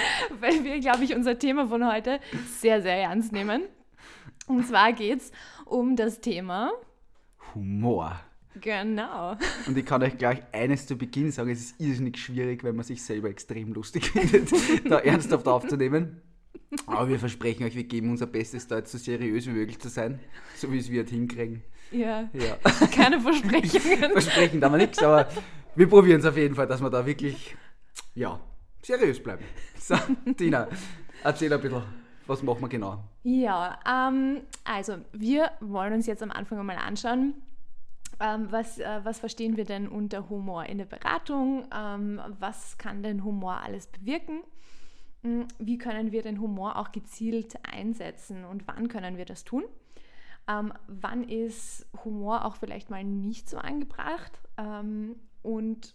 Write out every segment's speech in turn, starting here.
weil wir, glaube ich, unser Thema von heute sehr, sehr ernst nehmen. Und zwar geht es um das Thema Humor. Genau. Und ich kann euch gleich eines zu Beginn sagen, es ist irrsinnig schwierig, wenn man sich selber extrem lustig findet, da ernsthaft aufzunehmen. Aber wir versprechen euch, wir geben unser Bestes, da jetzt so seriös wie möglich zu sein, so wie es wir halt hinkriegen. Ja. Ja. Keine Versprechungen. Versprechen da wir nichts, aber wir probieren es auf jeden Fall, dass wir da wirklich, ja, seriös bleiben. So, Tina, erzähl ein bisschen, was machen wir genau? Ja, ähm, also wir wollen uns jetzt am Anfang einmal anschauen, ähm, was, äh, was verstehen wir denn unter Humor in der Beratung? Ähm, was kann denn Humor alles bewirken? Hm, Wie können wir den Humor auch gezielt einsetzen und wann können wir das tun? Ähm, wann ist Humor auch vielleicht mal nicht so angebracht? Ähm, und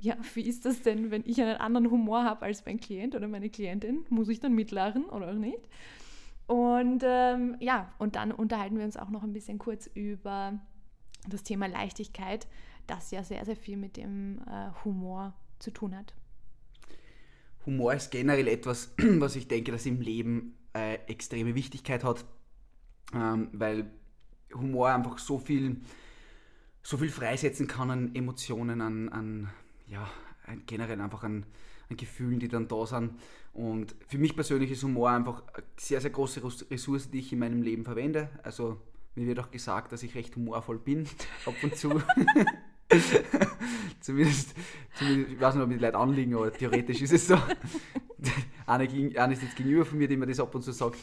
ja, wie ist das denn, wenn ich einen anderen Humor habe als mein Klient oder meine Klientin? Muss ich dann mitlachen oder auch nicht? Und ähm, ja, und dann unterhalten wir uns auch noch ein bisschen kurz über das Thema Leichtigkeit, das ja sehr, sehr viel mit dem äh, Humor zu tun hat. Humor ist generell etwas, was ich denke, das im Leben äh, extreme Wichtigkeit hat, ähm, weil Humor einfach so viel, so viel freisetzen kann an Emotionen, an, an ja, ein, generell einfach an, an Gefühlen, die dann da sind. Und für mich persönlich ist Humor einfach eine sehr, sehr große Ressource, die ich in meinem Leben verwende. Also mir wird auch gesagt, dass ich recht humorvoll bin, ab und zu. zumindest, zumindest, ich weiß nicht, ob die Leute anliegen, aber theoretisch ist es so. Eine, gegen- eine ist jetzt gegenüber von mir, die mir das ab und zu sagt.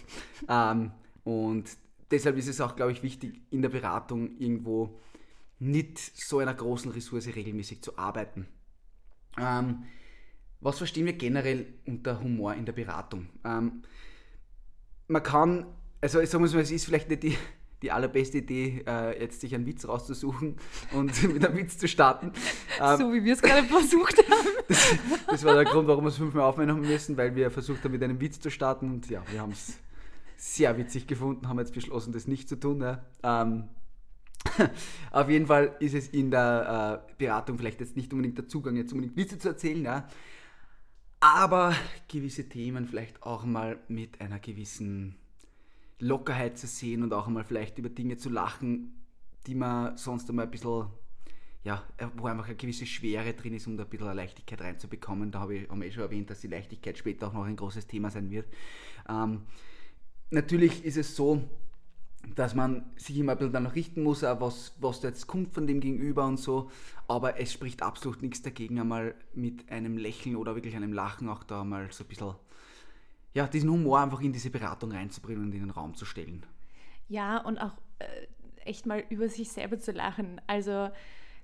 Ähm, und deshalb ist es auch, glaube ich, wichtig, in der Beratung irgendwo mit so einer großen Ressource regelmäßig zu arbeiten. Ähm, was verstehen wir generell unter Humor in der Beratung? Ähm, man kann, also ich sage mal es ist vielleicht nicht die, die allerbeste Idee, äh, jetzt sich einen Witz rauszusuchen und mit einem Witz zu starten. Ähm, so wie wir es gerade versucht haben. das, das war der Grund, warum wir es fünfmal aufnehmen haben müssen, weil wir versucht haben, mit einem Witz zu starten und ja, wir haben es sehr witzig gefunden, haben jetzt beschlossen, das nicht zu tun. Ja. Ähm, auf jeden Fall ist es in der äh, Beratung vielleicht jetzt nicht unbedingt der Zugang, jetzt unbedingt Witze zu erzählen, ja. aber gewisse Themen vielleicht auch mal mit einer gewissen Lockerheit zu sehen und auch einmal vielleicht über Dinge zu lachen, die man sonst einmal ein bisschen, ja, wo einfach eine gewisse Schwere drin ist, um da ein bisschen Leichtigkeit reinzubekommen. Da habe ich, wir eh schon erwähnt, dass die Leichtigkeit später auch noch ein großes Thema sein wird. Ähm, natürlich ist es so, dass man sich immer ein bisschen danach richten muss, was, was da jetzt kommt von dem Gegenüber und so. Aber es spricht absolut nichts dagegen, einmal mit einem Lächeln oder wirklich einem Lachen auch da mal so ein bisschen, ja, diesen Humor einfach in diese Beratung reinzubringen und in den Raum zu stellen. Ja, und auch äh, echt mal über sich selber zu lachen. Also,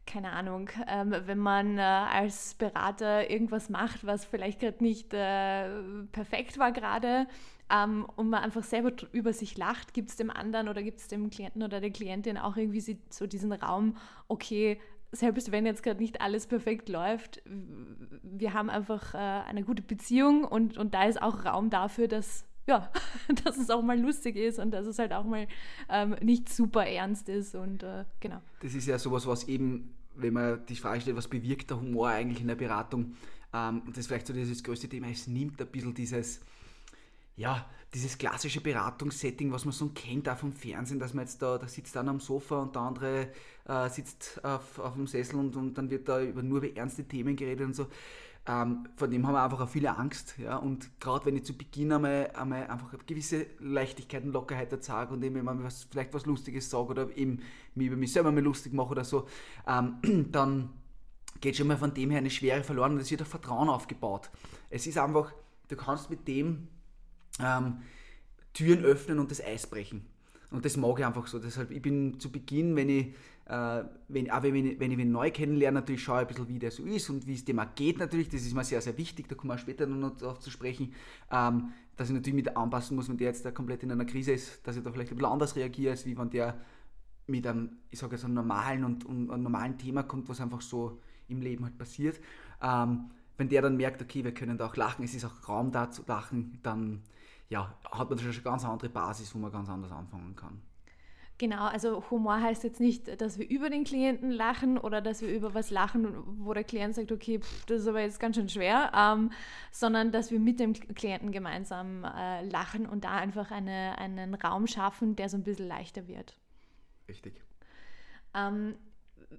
keine Ahnung, ähm, wenn man äh, als Berater irgendwas macht, was vielleicht gerade nicht äh, perfekt war gerade, ähm, und man einfach selber über sich lacht, gibt es dem anderen oder gibt es dem Klienten oder der Klientin auch irgendwie so diesen Raum, okay, selbst wenn jetzt gerade nicht alles perfekt läuft, wir haben einfach äh, eine gute Beziehung und, und da ist auch Raum dafür, dass, ja, dass es auch mal lustig ist und dass es halt auch mal ähm, nicht super ernst ist und äh, genau. Das ist ja sowas, was eben, wenn man die Frage stellt, was bewirkt der Humor eigentlich in der Beratung, ähm, das ist vielleicht so dieses größte Thema, es nimmt ein bisschen dieses, ja, dieses klassische Beratungssetting, was man so kennt, auch vom Fernsehen, dass man jetzt da, da sitzt einer am Sofa und der andere äh, sitzt auf, auf dem Sessel und, und dann wird da über, nur über ernste Themen geredet und so. Ähm, von dem haben wir einfach auch viele Angst. Ja? Und gerade wenn ich zu Beginn einmal, einmal einfach gewisse Leichtigkeit und Lockerheit zeige und eben mal was, vielleicht was Lustiges sage oder eben mich über mich selber mal lustig mache oder so, ähm, dann geht schon mal von dem her eine Schwere verloren und es wird ein Vertrauen aufgebaut. Es ist einfach, du kannst mit dem ähm, Türen öffnen und das Eis brechen. Und das mag ich einfach so. Deshalb, ich bin zu Beginn, wenn ich äh, wenn, auch wenn, wenn ich ihn neu kennenlerne, natürlich schaue ich ein bisschen, wie der so ist und wie es dem auch geht natürlich. Das ist mir sehr, sehr wichtig, da kommen wir später noch darauf zu sprechen, ähm, dass ich natürlich mit anpassen muss, wenn der jetzt da komplett in einer Krise ist, dass ich da vielleicht ein bisschen anders reagiere, als wie wenn der mit einem, ich sage jetzt, einem normalen und, und einem normalen Thema kommt, was einfach so im Leben halt passiert. Ähm, wenn der dann merkt, okay, wir können da auch lachen, es ist auch Raum da zu lachen, dann ja, hat man schon eine ganz andere Basis, wo man ganz anders anfangen kann. Genau, also Humor heißt jetzt nicht, dass wir über den Klienten lachen oder dass wir über was lachen, wo der Klient sagt, okay, pff, das ist aber jetzt ganz schön schwer, ähm, sondern dass wir mit dem Klienten gemeinsam äh, lachen und da einfach eine, einen Raum schaffen, der so ein bisschen leichter wird. Richtig. Ähm,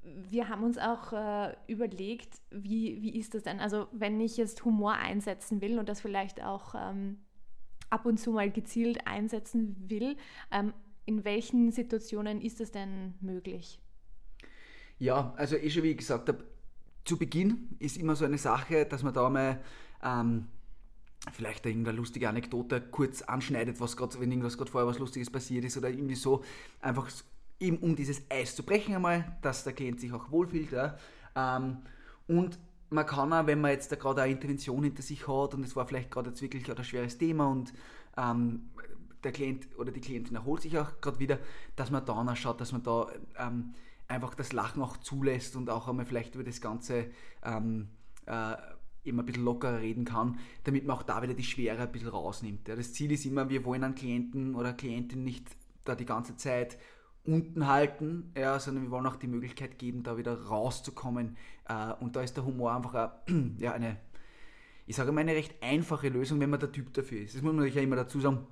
wir haben uns auch äh, überlegt, wie, wie ist das denn? Also wenn ich jetzt Humor einsetzen will und das vielleicht auch ähm, ab und zu mal gezielt einsetzen will, ähm, in welchen Situationen ist das denn möglich? Ja, also ich schon wie gesagt habe, zu Beginn ist immer so eine Sache, dass man da mal ähm, vielleicht irgendeine lustige Anekdote kurz anschneidet, was grad, wenn irgendwas gerade vorher was Lustiges passiert ist oder irgendwie so, einfach eben um dieses Eis zu brechen einmal, dass der Klient sich auch wohlfühlt. Ja. Ähm, und man kann auch, wenn man jetzt da gerade eine Intervention hinter sich hat und es war vielleicht gerade jetzt wirklich ein schweres Thema und ähm, der Klient oder die Klientin erholt sich auch gerade wieder, dass man da auch schaut, dass man da ähm, einfach das Lachen auch zulässt und auch einmal vielleicht über das Ganze ähm, äh, immer ein bisschen lockerer reden kann, damit man auch da wieder die Schwere ein bisschen rausnimmt. Ja, das Ziel ist immer, wir wollen einen Klienten oder Klientin nicht da die ganze Zeit unten halten, ja, sondern wir wollen auch die Möglichkeit geben, da wieder rauszukommen. Äh, und da ist der Humor einfach eine, ja, eine, ich sage mal, eine recht einfache Lösung, wenn man der Typ dafür ist. Das muss man ja immer dazu sagen.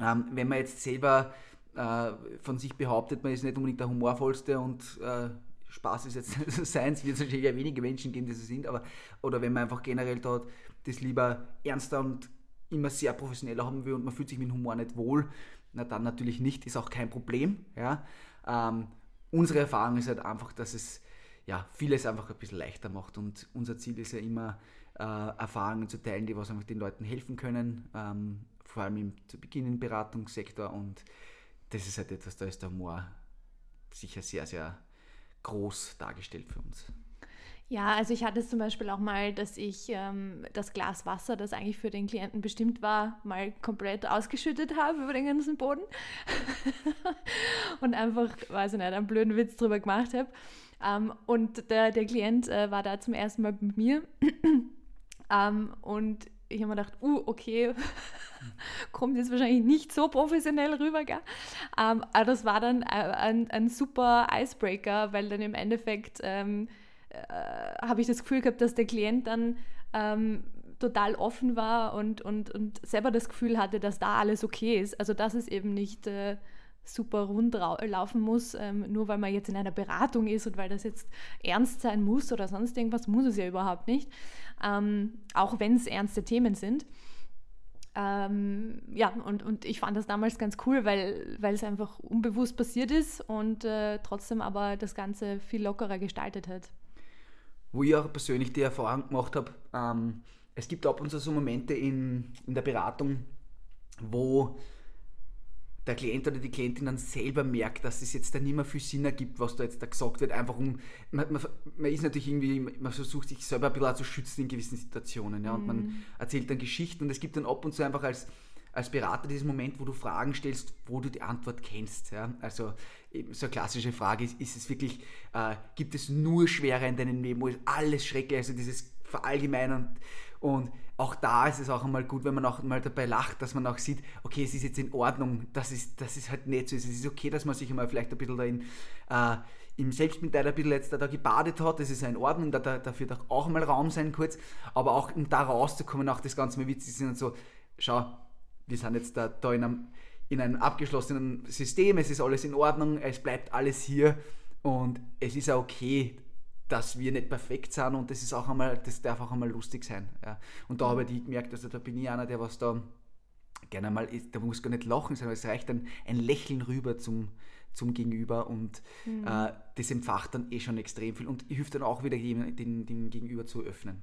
Ähm, wenn man jetzt selber äh, von sich behauptet, man ist nicht unbedingt der humorvollste und äh, Spaß ist jetzt seins, wird es natürlich ja wenige Menschen geben, die so sind, aber oder wenn man einfach generell dort das lieber ernster und immer sehr professioneller haben will und man fühlt sich mit Humor nicht wohl, na dann natürlich nicht, ist auch kein Problem. Ja. Ähm, unsere Erfahrung ist halt einfach, dass es ja, vieles einfach ein bisschen leichter macht und unser Ziel ist ja immer, äh, Erfahrungen zu teilen, die was einfach den Leuten helfen können, ähm, vor allem im, zu Beginn im Beratungssektor und das ist halt etwas, da ist der Humor sicher sehr, sehr groß dargestellt für uns. Ja, also ich hatte es zum Beispiel auch mal, dass ich ähm, das Glas Wasser, das eigentlich für den Klienten bestimmt war, mal komplett ausgeschüttet habe über den ganzen Boden und einfach, weiß ich nicht, einen blöden Witz drüber gemacht habe. Ähm, und der, der Klient äh, war da zum ersten Mal mit mir ähm, und ich habe mir gedacht, uh, okay, kommt jetzt wahrscheinlich nicht so professionell rüber, gell? Ähm, aber das war dann ein, ein, ein, super Icebreaker, weil dann im Endeffekt ähm, äh, habe ich das Gefühl gehabt, dass der Klient dann ähm, total offen war und, und, und selber das Gefühl hatte, dass da alles okay ist. Also dass es eben nicht äh, super rund laufen muss, ähm, nur weil man jetzt in einer Beratung ist und weil das jetzt ernst sein muss oder sonst irgendwas, muss es ja überhaupt nicht, ähm, auch wenn es ernste Themen sind. Ähm, ja, und, und ich fand das damals ganz cool, weil, weil es einfach unbewusst passiert ist und äh, trotzdem aber das Ganze viel lockerer gestaltet hat. Wo ich auch persönlich die Erfahrung gemacht habe, ähm, es gibt ab und zu so Momente in, in der Beratung, wo der Klient oder die Klientin dann selber merkt, dass es jetzt da nicht mehr viel Sinn ergibt, was da jetzt da gesagt wird, einfach um, man, man, man ist natürlich irgendwie, man versucht sich selber ein bisschen zu schützen in gewissen Situationen, ja, und man mhm. erzählt dann Geschichten und es gibt dann ab und zu einfach als, als Berater diesen Moment, wo du Fragen stellst, wo du die Antwort kennst, ja, also so eine klassische Frage ist, ist es wirklich, äh, gibt es nur Schwere in deinem Leben, wo ist alles schrecklich, also dieses Verallgemeinern und auch da ist es auch einmal gut, wenn man auch mal dabei lacht, dass man auch sieht, okay, es ist jetzt in Ordnung, dass es, dass es halt nicht so ist. Es ist okay, dass man sich einmal vielleicht ein bisschen da in, äh, im Selbstmitleid ein bisschen jetzt da, da gebadet hat, das ist ja in Ordnung, da, da, dafür darf auch mal Raum sein kurz, aber auch um da rauszukommen, auch das Ganze mal witzig sind und so, schau, wir sind jetzt da, da in, einem, in einem abgeschlossenen System, es ist alles in Ordnung, es bleibt alles hier und es ist auch okay, dass wir nicht perfekt sind und das ist auch einmal, das darf auch einmal lustig sein. Ja. Und da habe ich gemerkt, also da bin ich einer, der was da gerne mal, ist, da muss gar nicht lachen, sondern es reicht ein, ein Lächeln rüber zum, zum Gegenüber und mhm. äh, das empfacht dann eh schon extrem viel und hilft dann auch wieder den, den Gegenüber zu öffnen.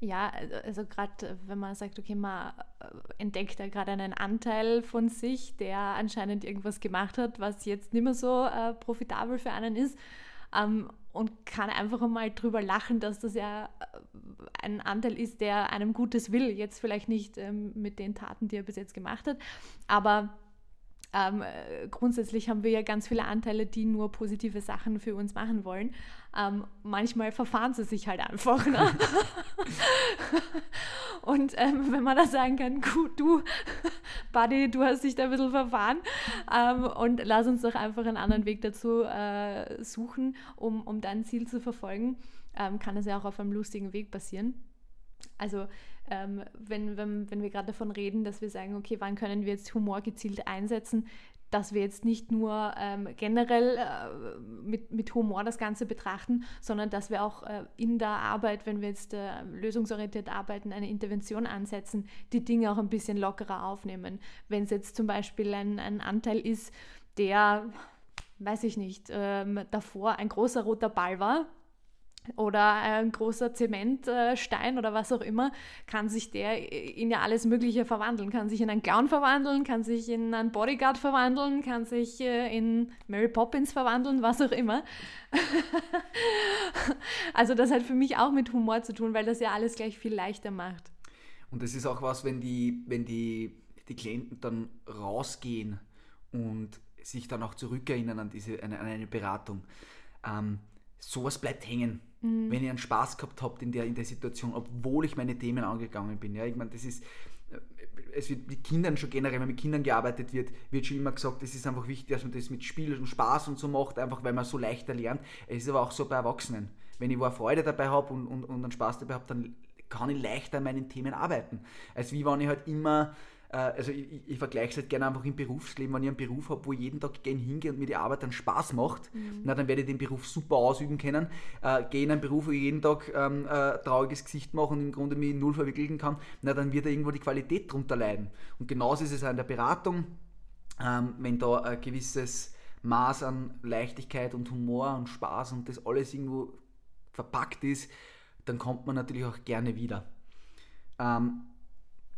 Ja, also, also gerade wenn man sagt, okay, man äh, entdeckt da gerade einen Anteil von sich, der anscheinend irgendwas gemacht hat, was jetzt nicht mehr so äh, profitabel für einen ist. Ähm, und kann einfach mal drüber lachen, dass das ja äh, ein Anteil ist, der einem Gutes will. Jetzt vielleicht nicht ähm, mit den Taten, die er bis jetzt gemacht hat, aber ähm, äh, grundsätzlich haben wir ja ganz viele Anteile, die nur positive Sachen für uns machen wollen. Ähm, manchmal verfahren sie sich halt einfach. Ne? und ähm, wenn man da sagen kann, gut, du, Buddy, du hast dich da ein bisschen verfahren ähm, und lass uns doch einfach einen anderen Weg dazu äh, suchen, um, um dein Ziel zu verfolgen, ähm, kann es ja auch auf einem lustigen Weg passieren. Also ähm, wenn, wenn, wenn wir gerade davon reden, dass wir sagen, okay, wann können wir jetzt Humor gezielt einsetzen, dass wir jetzt nicht nur ähm, generell äh, mit, mit Humor das Ganze betrachten, sondern dass wir auch äh, in der Arbeit, wenn wir jetzt äh, lösungsorientiert arbeiten, eine Intervention ansetzen, die Dinge auch ein bisschen lockerer aufnehmen. Wenn es jetzt zum Beispiel ein, ein Anteil ist, der, weiß ich nicht, ähm, davor ein großer roter Ball war, oder ein großer Zementstein oder was auch immer, kann sich der in ja alles Mögliche verwandeln. Kann sich in einen Clown verwandeln, kann sich in einen Bodyguard verwandeln, kann sich äh, in Mary Poppins verwandeln, was auch immer. also das hat für mich auch mit Humor zu tun, weil das ja alles gleich viel leichter macht. Und das ist auch was, wenn die, wenn die, die Klienten dann rausgehen und sich dann auch zurückerinnern an, diese, an eine Beratung. Ähm, sowas bleibt hängen mhm. wenn ihr einen Spaß gehabt habt in der, in der Situation, obwohl ich meine Themen angegangen bin. Ja, ich meine, das ist, äh, es wird mit Kindern schon generell, wenn mit Kindern gearbeitet wird, wird schon immer gesagt, es ist einfach wichtig, dass man das mit Spiel und Spaß und so macht, einfach weil man so leichter lernt. Es ist aber auch so bei Erwachsenen. Wenn ich wo eine Freude dabei habe und, und, und einen Spaß dabei habe, dann kann ich leichter an meinen Themen arbeiten. Als wie wenn ich halt immer also ich, ich vergleiche es halt gerne einfach im Berufsleben, wenn ich einen Beruf habe, wo ich jeden Tag gerne hingehe und mir die Arbeit dann Spaß macht, mhm. na, dann werde ich den Beruf super ausüben können. Äh, gehe in einen Beruf, wo ich jeden Tag ähm, äh, trauriges Gesicht mache und im Grunde mich null verwickeln kann, na, dann wird da irgendwo die Qualität drunter leiden. Und genauso ist es auch in der Beratung, ähm, wenn da ein gewisses Maß an Leichtigkeit und Humor und Spaß und das alles irgendwo verpackt ist, dann kommt man natürlich auch gerne wieder. Ähm,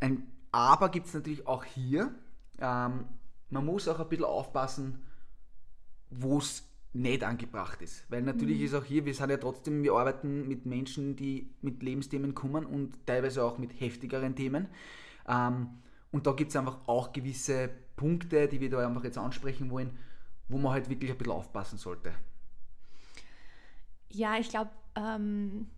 ein aber gibt es natürlich auch hier, ähm, man muss auch ein bisschen aufpassen, wo es nicht angebracht ist. Weil natürlich mhm. ist auch hier, wir sind ja trotzdem, wir arbeiten mit Menschen, die mit Lebensthemen kommen und teilweise auch mit heftigeren Themen. Ähm, und da gibt es einfach auch gewisse Punkte, die wir da einfach jetzt ansprechen wollen, wo man halt wirklich ein bisschen aufpassen sollte. Ja, ich glaube, ähm,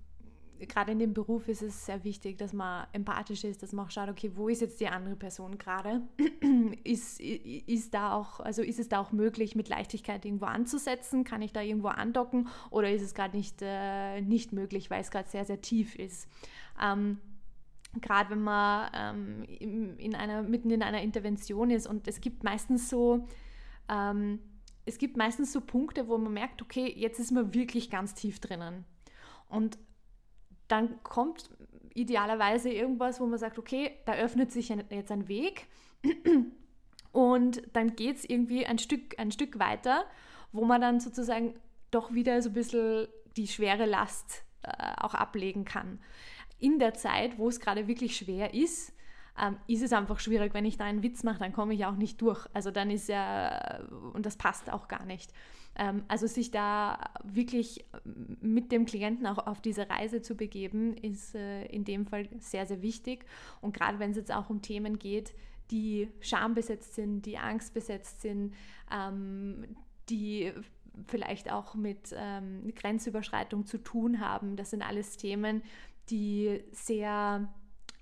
gerade in dem Beruf ist es sehr wichtig, dass man empathisch ist, dass man auch schaut, okay, wo ist jetzt die andere Person gerade? ist, ist also ist es da auch möglich, mit Leichtigkeit irgendwo anzusetzen? Kann ich da irgendwo andocken? Oder ist es gerade nicht, äh, nicht möglich, weil es gerade sehr, sehr tief ist? Ähm, gerade wenn man ähm, in einer, mitten in einer Intervention ist und es gibt meistens so, ähm, es gibt meistens so Punkte, wo man merkt, okay, jetzt ist man wirklich ganz tief drinnen. Und dann kommt idealerweise irgendwas, wo man sagt, okay, da öffnet sich jetzt ein Weg und dann geht es irgendwie ein Stück, ein Stück weiter, wo man dann sozusagen doch wieder so ein bisschen die schwere Last äh, auch ablegen kann. In der Zeit, wo es gerade wirklich schwer ist, ähm, ist es einfach schwierig. Wenn ich da einen Witz mache, dann komme ich auch nicht durch. Also dann ist ja, und das passt auch gar nicht. Ähm, also sich da wirklich mit dem Klienten auch auf diese Reise zu begeben, ist äh, in dem Fall sehr, sehr wichtig. Und gerade wenn es jetzt auch um Themen geht, die schambesetzt sind, die angstbesetzt sind, ähm, die vielleicht auch mit ähm, Grenzüberschreitung zu tun haben. Das sind alles Themen, die sehr,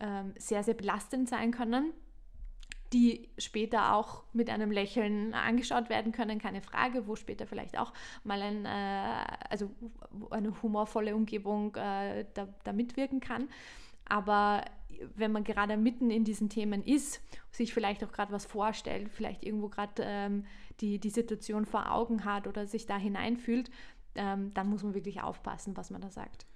ähm, sehr, sehr belastend sein können die später auch mit einem Lächeln angeschaut werden können, keine Frage, wo später vielleicht auch mal ein, äh, also eine humorvolle Umgebung äh, da, da, mitwirken kann. Aber wenn man gerade mitten in diesen Themen ist, sich vielleicht auch gerade was vorstellt, vielleicht irgendwo gerade ähm, die, die Situation vor Augen hat oder sich da hineinfühlt, ähm, dann muss man wirklich aufpassen, was man da sagt.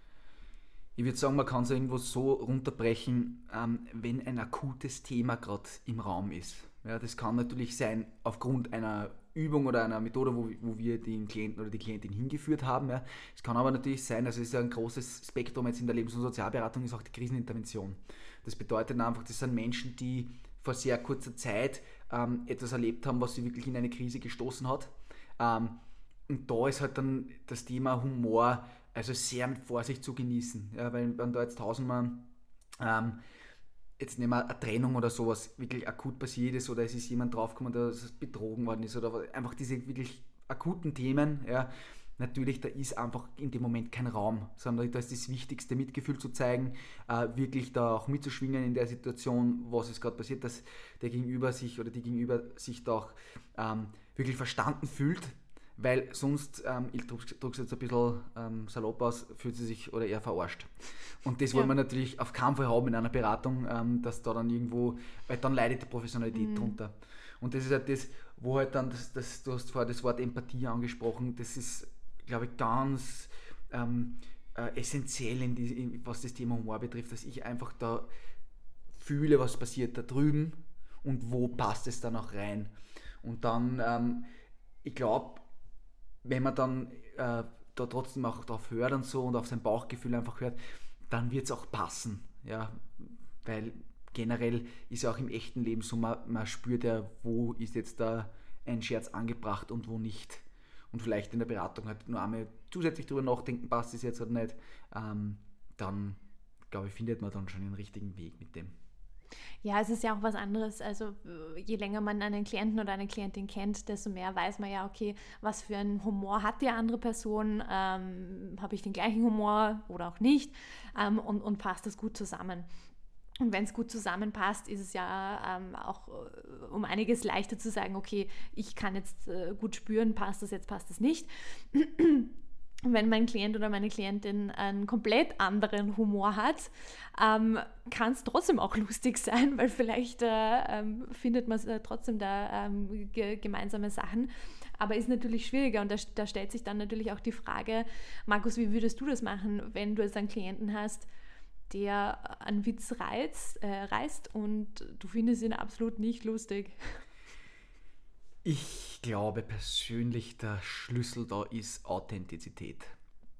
Ich würde sagen, man kann es irgendwo so runterbrechen, ähm, wenn ein akutes Thema gerade im Raum ist. Ja, das kann natürlich sein aufgrund einer Übung oder einer Methode, wo, wo wir den Klienten oder die Klientin hingeführt haben. Ja. Es kann aber natürlich sein, also es ist ein großes Spektrum jetzt in der Lebens- und Sozialberatung, ist auch die Krisenintervention. Das bedeutet einfach, das sind Menschen, die vor sehr kurzer Zeit ähm, etwas erlebt haben, was sie wirklich in eine Krise gestoßen hat. Ähm, und da ist halt dann das Thema Humor also sehr mit Vorsicht zu genießen. Ja, weil wenn da jetzt tausendmal ähm, jetzt nehmen wir eine Trennung oder sowas wirklich akut passiert ist oder es ist jemand draufgekommen, dass betrogen worden ist oder einfach diese wirklich akuten Themen, ja, natürlich, da ist einfach in dem Moment kein Raum, sondern da ist das Wichtigste, Mitgefühl zu zeigen, äh, wirklich da auch mitzuschwingen in der Situation, was ist gerade passiert, dass der Gegenüber sich oder die Gegenüber sich da auch ähm, wirklich verstanden fühlt, weil sonst, ähm, ich drücke es jetzt ein bisschen ähm, salopp aus, fühlt sie sich oder eher verarscht. Und das ja. wollen wir natürlich auf keinen Fall haben in einer Beratung, ähm, dass da dann irgendwo, weil dann leidet die Professionalität mhm. drunter. Und das ist halt das, wo halt dann, das, das, du hast vorher das Wort Empathie angesprochen, das ist, glaube ich, ganz ähm, äh, essentiell, in die, in, was das Thema Humor betrifft, dass ich einfach da fühle, was passiert da drüben und wo passt es dann auch rein. Und dann, ähm, ich glaube, wenn man dann äh, da trotzdem auch darauf hört und so und auf sein Bauchgefühl einfach hört, dann wird es auch passen. Ja, weil generell ist ja auch im echten Leben so, man, man spürt ja, wo ist jetzt da ein Scherz angebracht und wo nicht. Und vielleicht in der Beratung halt nur einmal zusätzlich darüber nachdenken, passt es jetzt oder nicht. Ähm, dann, glaube ich, findet man dann schon den richtigen Weg mit dem. Ja, es ist ja auch was anderes. Also je länger man einen Klienten oder eine Klientin kennt, desto mehr weiß man ja, okay, was für einen Humor hat die andere Person, ähm, habe ich den gleichen Humor oder auch nicht ähm, und, und passt das gut zusammen. Und wenn es gut zusammenpasst, ist es ja ähm, auch äh, um einiges leichter zu sagen, okay, ich kann jetzt äh, gut spüren, passt das jetzt, passt das nicht wenn mein Klient oder meine Klientin einen komplett anderen Humor hat, ähm, kann es trotzdem auch lustig sein, weil vielleicht äh, ähm, findet man äh, trotzdem da ähm, ge gemeinsame Sachen. Aber ist natürlich schwieriger und da, da, stellt sich dann natürlich auch die Frage, Markus, wie würdest du das machen, wenn du jetzt einen Klienten hast, der einen Witz reizt, äh, reißt und du findest ihn absolut nicht lustig? Ich glaube persönlich, der Schlüssel da ist Authentizität.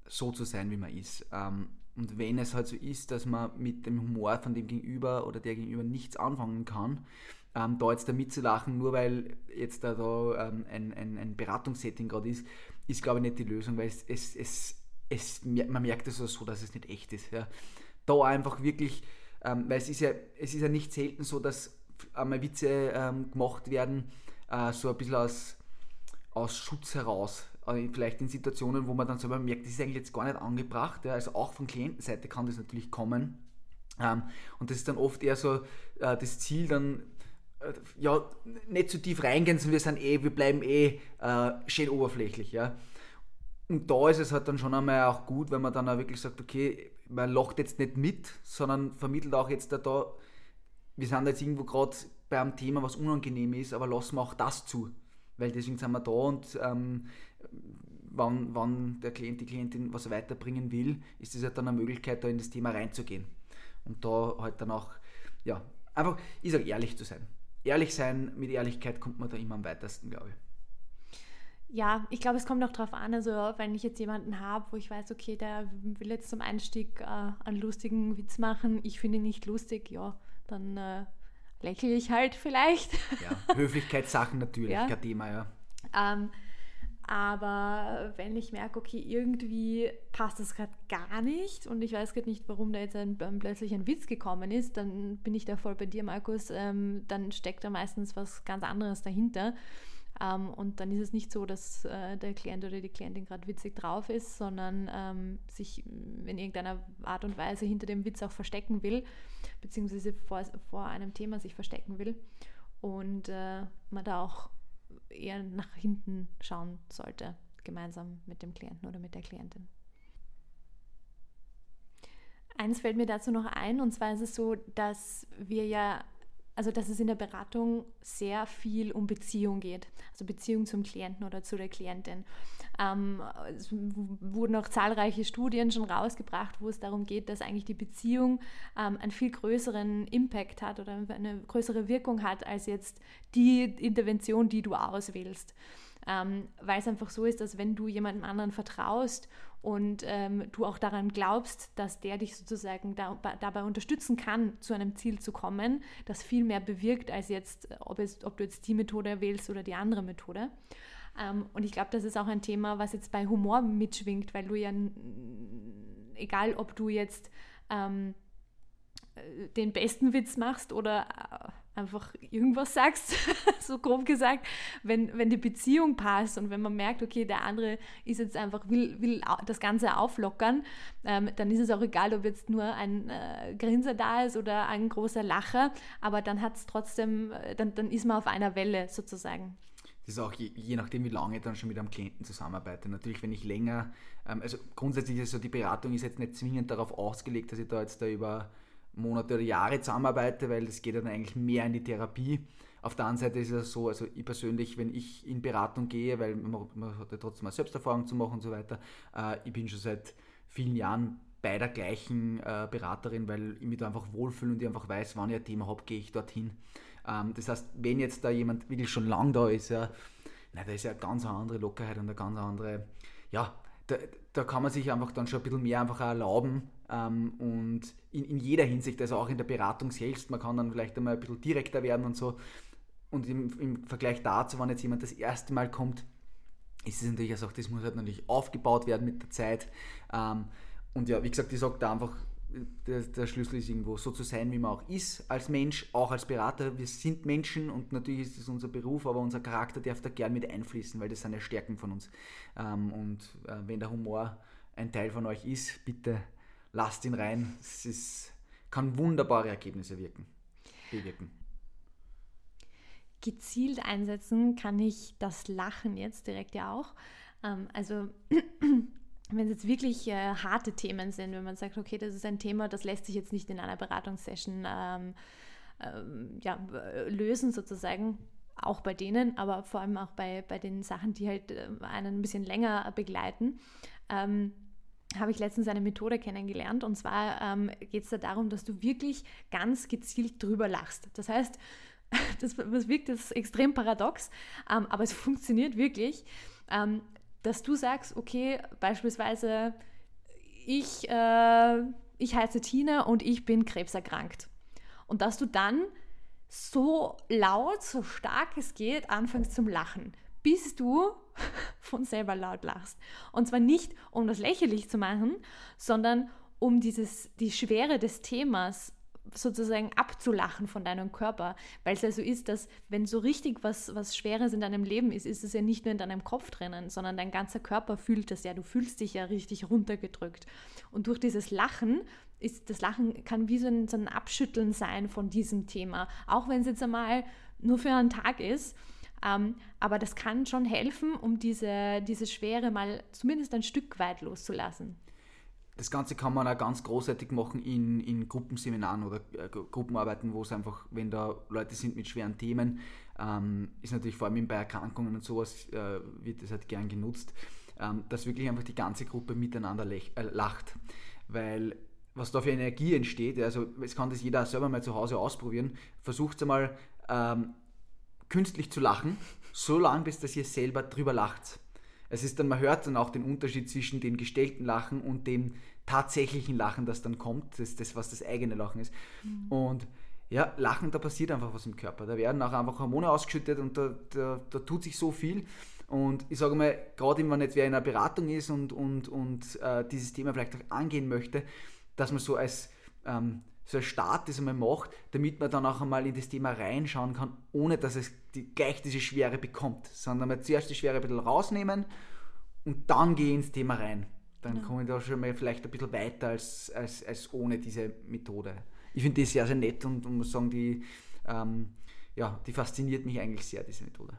So zu sein, wie man ist. Ähm, und wenn es halt so ist, dass man mit dem Humor von dem Gegenüber oder der Gegenüber nichts anfangen kann, ähm, da jetzt da mitzulachen, nur weil jetzt da, da ähm, ein, ein, ein Beratungssetting gerade ist, ist glaube ich nicht die Lösung, weil es, es, es, es, man merkt es so, dass es nicht echt ist. Da einfach wirklich, weil es ist ja, es ist ja nicht selten so, dass einmal Witze gemacht werden, äh, so ein bisschen aus, aus Schutz heraus. Also vielleicht in Situationen, wo man dann selber merkt, das ist eigentlich jetzt gar nicht angebracht. Ja. Also auch von Klientenseite kann das natürlich kommen. Ähm, und das ist dann oft eher so äh, das Ziel, dann äh, ja, nicht zu tief reingehen, sondern wir sind eh, wir bleiben eh äh, schön oberflächlich. Ja. Und da ist es halt dann schon einmal auch gut, wenn man dann auch wirklich sagt, okay, man lacht jetzt nicht mit, sondern vermittelt auch jetzt da, da wir sind jetzt irgendwo gerade bei einem Thema, was unangenehm ist, aber lassen wir auch das zu. Weil deswegen sind wir da und ähm, wann, wann der Klient, die Klientin was weiterbringen will, ist es halt dann eine Möglichkeit, da in das Thema reinzugehen. Und da halt dann auch, ja, einfach, ich sage, ehrlich zu sein. Ehrlich sein, mit Ehrlichkeit kommt man da immer am weitesten, glaube ich. Ja, ich glaube, es kommt auch darauf an, also wenn ich jetzt jemanden habe, wo ich weiß, okay, der will jetzt zum Einstieg äh, einen lustigen Witz machen, ich finde ihn nicht lustig, ja, dann äh, lächle ich halt vielleicht. Ja, Höflichkeitssachen natürlich, ja. kein Thema, ja. Ähm, aber wenn ich merke, okay, irgendwie passt das gerade gar nicht und ich weiß gerade nicht, warum da jetzt ein, ein, plötzlich ein Witz gekommen ist, dann bin ich da voll bei dir, Markus. Ähm, dann steckt da meistens was ganz anderes dahinter. Ähm, und dann ist es nicht so, dass äh, der Klient oder die Klientin gerade witzig drauf ist, sondern ähm, sich in irgendeiner Art und Weise hinter dem Witz auch verstecken will, beziehungsweise vor, vor einem Thema sich verstecken will. Und äh, man da auch eher nach hinten schauen sollte, gemeinsam mit dem Klienten oder mit der Klientin. Eins fällt mir dazu noch ein, und zwar ist es so, dass wir ja also dass es in der Beratung sehr viel um Beziehung geht, also Beziehung zum Klienten oder zu der Klientin. Ähm, es wurden auch zahlreiche Studien schon rausgebracht, wo es darum geht, dass eigentlich die Beziehung ähm, einen viel größeren Impact hat oder eine größere Wirkung hat als jetzt die Intervention, die du auswählst. Ähm, weil es einfach so ist, dass wenn du jemandem anderen vertraust und ähm, du auch daran glaubst, dass der dich sozusagen da, dabei unterstützen kann, zu einem Ziel zu kommen, das viel mehr bewirkt, als jetzt, ob, es, ob du jetzt die Methode wählst oder die andere Methode. Ähm, und ich glaube, das ist auch ein Thema, was jetzt bei Humor mitschwingt, weil du ja, egal ob du jetzt ähm, äh, den besten Witz machst oder äh, einfach irgendwas sagst, so grob gesagt, wenn, wenn die Beziehung passt und wenn man merkt, okay, der andere ist jetzt einfach, will, will das Ganze auflockern, ähm, dann ist es auch egal, ob jetzt nur ein äh, Grinser da ist oder ein großer Lacher, aber dann hat es trotzdem, äh, dann, dann ist man auf einer Welle sozusagen. Das ist auch je, je, nachdem, wie lange ich dann schon mit einem Klienten zusammenarbeite. Natürlich, wenn ich länger, ähm, also grundsätzlich ist so, die Beratung ist jetzt nicht zwingend darauf ausgelegt, dass ich da jetzt da über Monate oder Jahre zusammenarbeite, weil das geht dann eigentlich mehr in die Therapie. Auf der anderen Seite ist es so, also ich persönlich, wenn ich in Beratung gehe, weil man, man hat ja trotzdem eine Selbsterfahrung zu machen und so weiter, äh, ich bin schon seit vielen Jahren bei der gleichen äh, Beraterin, weil ich mich da einfach wohlfühle und ich einfach weiß, wann ich ein Thema habe, gehe ich dorthin. Ähm, das heißt, wenn jetzt da jemand wirklich schon lang da ist, ja, na, da ist ja eine ganz andere Lockerheit und eine ganz andere, ja, da, da kann man sich einfach dann schon ein bisschen mehr einfach erlauben ähm, und in, in jeder Hinsicht, also auch in der Beratung selbst, man kann dann vielleicht einmal ein bisschen direkter werden und so. Und im, im Vergleich dazu, wenn jetzt jemand das erste Mal kommt, ist es natürlich auch, das muss halt natürlich aufgebaut werden mit der Zeit. Ähm, und ja, wie gesagt, ich sage da einfach, der, der, Schlüssel ist irgendwo so zu sein, wie man auch ist als Mensch, auch als Berater. Wir sind Menschen und natürlich ist es unser Beruf, aber unser Charakter darf da gern mit einfließen, weil das sind ja Stärken von uns. Ähm, und äh, wenn der Humor ein Teil von euch ist, bitte lasst ihn rein. Es ist, kann wunderbare Ergebnisse wirken, bewirken. Gezielt einsetzen kann ich das Lachen jetzt direkt ja auch. Ähm, also wenn es jetzt wirklich äh, harte Themen sind, wenn man sagt, okay, das ist ein Thema, das lässt sich jetzt nicht in einer Beratungssession ähm, ähm, ja, lösen sozusagen, auch bei denen, aber vor allem auch bei, bei den Sachen, die halt äh, einen ein bisschen länger begleiten, ähm, habe ich letztens eine Methode kennengelernt und zwar ähm, geht es da darum, dass du wirklich ganz gezielt drüber lachst. Das heißt, das, das wirkt jetzt extrem paradox, ähm, aber es funktioniert wirklich. Ähm, dass du sagst, okay, beispielsweise, ich, äh, ich heiße Tina und ich bin krebserkrankt. Und dass du dann so laut, so stark es geht, anfängst zum Lachen, bis du von selber laut lachst. Und zwar nicht, um das lächerlich zu machen, sondern um dieses, die Schwere des Themas sozusagen abzulachen von deinem Körper, weil es ja so ist, dass wenn so richtig was, was Schweres in deinem Leben ist, ist es ja nicht nur in deinem Kopf drinnen, sondern dein ganzer Körper fühlt das ja, du fühlst dich ja richtig runtergedrückt. Und durch dieses Lachen ist, das Lachen kann wie so ein, so ein Abschütteln sein von diesem Thema, auch wenn es jetzt einmal nur für einen Tag ist, ähm, aber das kann schon helfen, um diese, diese Schwere mal zumindest ein Stück weit loszulassen. Das Ganze kann man auch ganz großartig machen in, in Gruppenseminaren oder äh, Gruppenarbeiten, wo es einfach, wenn da Leute sind mit schweren Themen, ähm, ist natürlich vor allem bei Erkrankungen und sowas, äh, wird das halt gern genutzt, ähm, dass wirklich einfach die ganze Gruppe miteinander äh, lacht. Weil was da für Energie entsteht, also es kann das jeder selber mal zu Hause ausprobieren, versucht es einmal ähm, künstlich zu lachen, so lange, bis dass ihr selber drüber lacht. Es ist dann, man hört dann auch den Unterschied zwischen dem gestellten Lachen und dem tatsächlichen Lachen, das dann kommt, das, das was das eigene Lachen ist. Mhm. Und ja, Lachen, da passiert einfach was im Körper. Da werden auch einfach Hormone ausgeschüttet und da, da, da tut sich so viel. Und ich sage mal, gerade wenn jetzt wer in einer Beratung ist und, und, und äh, dieses Thema vielleicht auch angehen möchte, dass man so als ähm, so ein Start das einmal macht, damit man dann auch einmal in das Thema reinschauen kann, ohne dass es die, gleich diese Schwere bekommt, sondern mal zuerst die Schwere ein bisschen rausnehmen und dann gehe ins Thema rein. Dann ja. komme ich da schon mal vielleicht ein bisschen weiter als, als, als ohne diese Methode. Ich finde die sehr, sehr nett und, und muss sagen, die, ähm, ja, die fasziniert mich eigentlich sehr, diese Methode.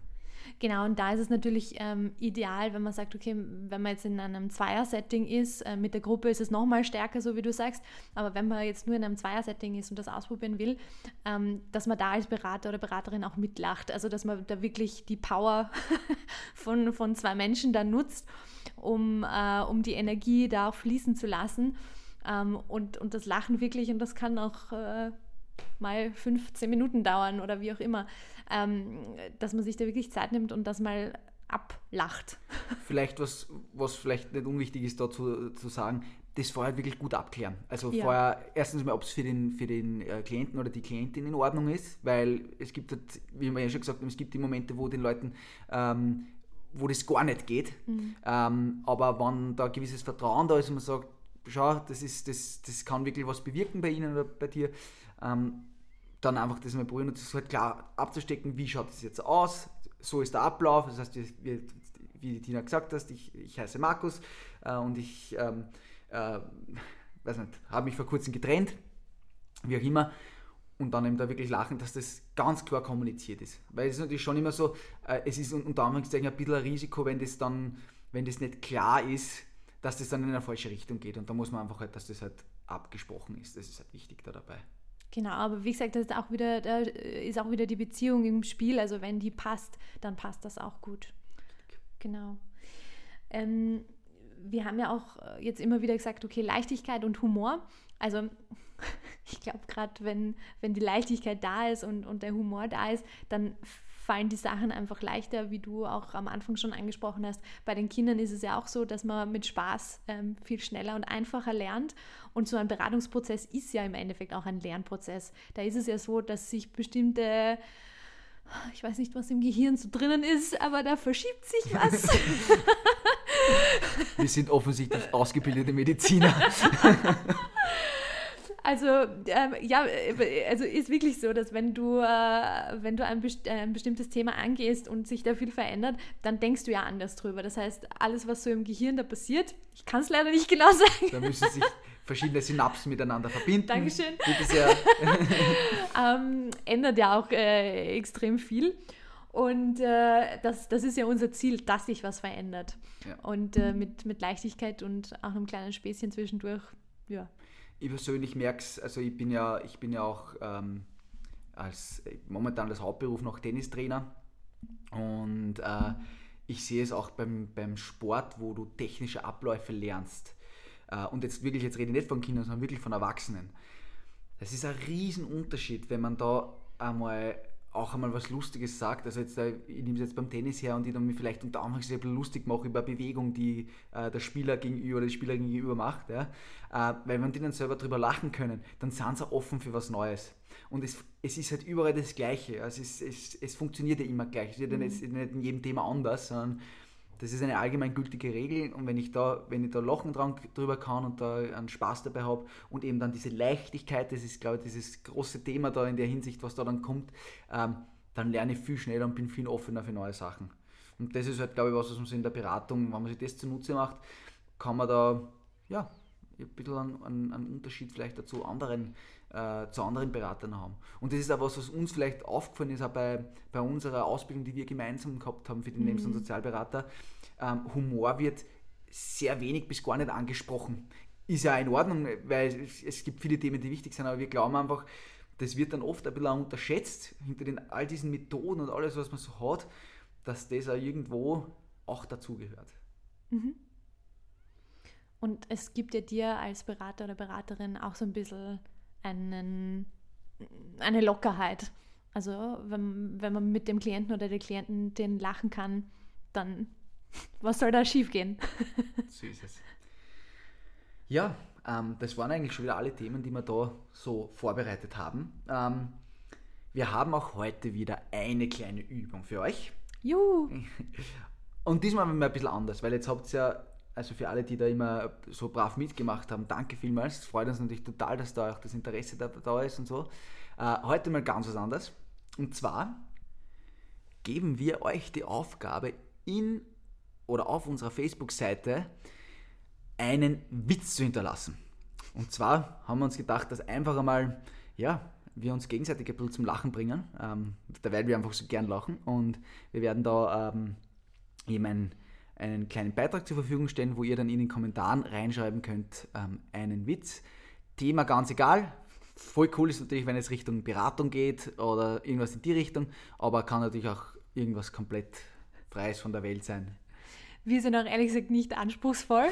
Genau, und da ist es natürlich ähm, ideal, wenn man sagt, okay, wenn man jetzt in einem Zweier-Setting ist, äh, mit der Gruppe ist es nochmal stärker, so wie du sagst, aber wenn man jetzt nur in einem Zweier-Setting ist und das ausprobieren will, ähm, dass man da als Berater oder Beraterin auch mitlacht, also dass man da wirklich die Power von, von zwei Menschen da nutzt, um, äh, um die Energie da auch fließen zu lassen. Ähm, und, und das Lachen wirklich, und das kann auch äh, mal 15 Minuten dauern oder wie auch immer, ähm, dass man sich da wirklich Zeit nimmt und das mal ablacht. Vielleicht was, was vielleicht nicht unwichtig ist, dazu zu sagen, das vorher wirklich gut abklären. Also Ja. vorher erstens mal, ob es für den, für den äh, Klienten oder die Klientin in Ordnung ist, weil es gibt, halt, wie wir ja schon gesagt haben, es gibt die Momente, wo den Leuten, ähm, wo das gar nicht geht. Ähm, aber wenn da ein gewisses Vertrauen da ist und man sagt, schau, das, ist, das, das kann wirklich was bewirken bei Ihnen oder bei dir, ähm, dann einfach das mal probieren und das halt klar abzustecken, wie schaut das jetzt aus, so ist der Ablauf, das heißt, wie, die Tina gesagt hast, ich, ich heiße Markus äh, und ich ähm, äh, habe mich vor kurzem getrennt, wie auch immer, und dann eben da wirklich lachen, dass das ganz klar kommuniziert ist. Weil es ist natürlich schon immer so, äh, es ist un- unter Anführungszeichen ein bisschen ein Risiko, wenn das dann, wenn das nicht klar ist, dass das dann in eine falsche Richtung geht. Und da muss man einfach halt, dass das halt abgesprochen ist. Das ist halt wichtig da dabei. Genau, aber wie gesagt, das ist auch wieder, da ist auch wieder die Beziehung im Spiel. Also wenn die passt, dann passt das auch gut. Genau. Ähm, wir haben ja auch äh, jetzt immer wieder gesagt, okay, Leichtigkeit und Humor. Also ich glaube, gerade wenn, wenn die Leichtigkeit da ist und, und der Humor da ist, dann fallen die Sachen einfach leichter, wie du auch am Anfang schon angesprochen hast. Bei den Kindern ist es ja auch so, dass man mit Spaß ähm, viel schneller und einfacher lernt. Und so ein Beratungsprozess ist ja im Endeffekt auch ein Lernprozess. Da ist es ja so, dass sich bestimmte, ich weiß nicht, was im Gehirn so drinnen ist, aber da verschiebt sich was. Wir sind offensichtlich ausgebildete Mediziner. Also ähm, ja, äh, also ist wirklich so, dass wenn du, äh, wenn du ein, best äh, ein bestimmtes Thema angehst und sich da viel verändert, dann denkst du ja anders drüber. Das heißt, alles, was so im Gehirn da passiert, ich kann es leider nicht genau sagen, Da müssen sich verschiedene Synapsen miteinander verbinden. Dankeschön. Bitte sehr. ähm, ändert ja auch äh, extrem viel. Und äh, das, das ist ja unser Ziel, dass sich was verändert. Ja. Und äh, mit, mit Leichtigkeit und auch einem kleinen Späßchen zwischendurch, ja. Ich persönlich merke es, also ich bin ja, ich bin ja auch ähm, als momentan als Hauptberuf noch Tennistrainer und äh, ich sehe es auch beim, beim Sport, wo du technische Abläufe lernst. Äh, und jetzt wirklich, jetzt rede ich nicht von Kindern, sondern wirklich von Erwachsenen. Das ist ein Riesenunterschied, wenn man da einmal auch einmal was Lustiges sagt. Also jetzt, äh, ich nehme es jetzt beim Tennis her und ich dann mich vielleicht unter Anführungszeichen lustig mache über Bewegung, die äh, der Spieler gegenüber oder die Spielerin gegenüber macht. Ja? Äh, weil wenn die dann selber drüber lachen können, dann sind sie offen für was Neues. Und es, es ist halt überall das Gleiche. Also es, es, es funktioniert ja immer gleich. Es wird ja nicht, nicht in jedem Thema anders, sondern das ist eine allgemeingültige Regel und wenn ich da, wenn ich da Lachen dran drüber kann und da einen Spaß dabei habe und eben dann diese Leichtigkeit, das ist glaube ich dieses große Thema da in der Hinsicht, was da dann kommt, ähm, dann lerne ich viel schneller und bin viel offener für neue Sachen. Und das ist halt glaube ich was, was man in der Beratung, wenn man sich das zunutze macht, kann man da ja ein bisschen einen, einen, einen Unterschied vielleicht dazu anderen äh, zu anderen Beratern haben. Und das ist auch was, was uns vielleicht aufgefallen ist, auch bei, bei unserer Ausbildung, die wir gemeinsam gehabt haben für den Lebens- und Sozialberater. Ähm, Humor wird sehr wenig bis gar nicht angesprochen. Ist ja in Ordnung, weil es, es gibt viele Themen, die wichtig sind, aber wir glauben einfach, das wird dann oft ein bisschen unterschätzt, hinter den, all diesen Methoden und alles, was man so hat, dass das auch irgendwo auch dazugehört. Und es gibt ja dir als Berater oder Beraterin auch so ein bisschen einen, eine Lockerheit. Also wenn, wenn man mit dem Klienten oder der Klientin lachen kann, dann was soll da schiefgehen? So ist es. Ja, ähm, das waren eigentlich schon wieder alle Themen, die wir da so vorbereitet haben. Ähm, wir haben auch heute wieder eine kleine Übung für euch. Juhu! Und diesmal mal ein bisschen anders, weil jetzt habt ihr ja, also für alle, die da immer so brav mitgemacht haben, danke vielmals. Es freut uns natürlich total, dass da auch das Interesse da, da ist und so. Äh, heute mal ganz was anderes. Und zwar geben wir euch die Aufgabe, in oder auf unserer Facebook-Seite einen Witz zu hinterlassen. Und zwar haben wir uns gedacht, dass einfach einmal, ja, wir uns gegenseitig ein bisschen zum Lachen bringen, ähm, da werden wir einfach so gern lachen und wir werden da ähm, eben einen kleinen Beitrag zur Verfügung stellen, wo ihr dann in den Kommentaren reinschreiben könnt, ähm, einen Witz. Thema ganz egal, voll cool ist natürlich, wenn es Richtung Beratung geht oder irgendwas in die Richtung, aber kann natürlich auch irgendwas komplett Freies von der Welt sein. Wir sind auch ehrlich gesagt nicht anspruchsvoll.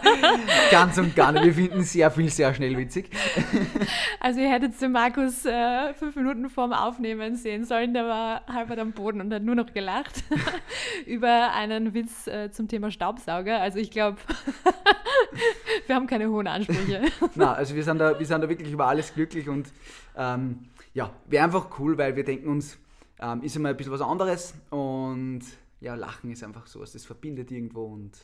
Ganz und gar nicht. Wir finden sehr viel sehr schnell witzig. Also ihr hättet den Markus äh, fünf Minuten vorm Aufnehmen sehen sollen, der war halb am Boden und hat nur noch gelacht über einen Witz äh, zum Thema Staubsauger. Also ich glaube, wir haben keine hohen Ansprüche. Na, also wir sind, da, wir sind da wirklich über alles glücklich und ähm, ja, wäre einfach cool, weil wir denken uns, ähm, ist immer ein bisschen was anderes und ja, Lachen ist einfach so, das verbindet irgendwo und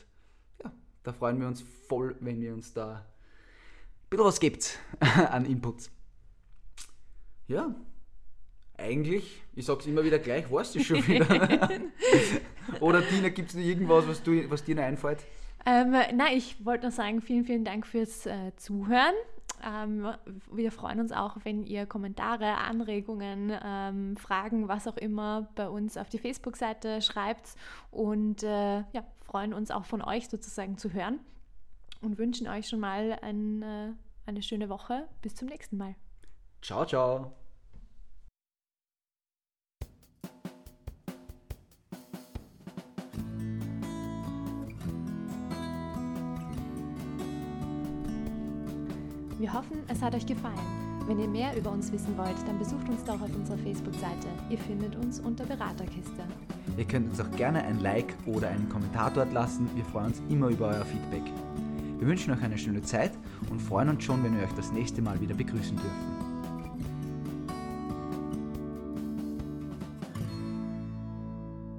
ja, da freuen wir uns voll, wenn ihr uns da ein bisschen was gibt an Inputs. Ja, eigentlich, ich sag's immer wieder gleich, weißt du schon wieder. Oder Tina, gibt es noch irgendwas, was, du, was dir noch einfällt? Ähm, na, ich wollte nur sagen, vielen, vielen Dank fürs äh, Zuhören. Ähm, wir freuen uns auch, wenn ihr Kommentare, Anregungen, ähm, Fragen, was auch immer bei uns auf die Facebook-Seite schreibt und äh, ja, freuen uns auch von euch sozusagen zu hören und wünschen euch schon mal ein, äh, eine schöne Woche. Bis zum nächsten Mal. Ciao, ciao. Wir hoffen, es hat euch gefallen. Wenn ihr mehr über uns wissen wollt, dann besucht uns doch auf unserer Facebook-Seite. Ihr findet uns unter Beraterkiste. Ihr könnt uns auch gerne ein Like oder einen Kommentar dort lassen. Wir freuen uns immer über euer Feedback. Wir wünschen euch eine schöne Zeit und freuen uns schon, wenn wir euch das nächste Mal wieder begrüßen dürfen.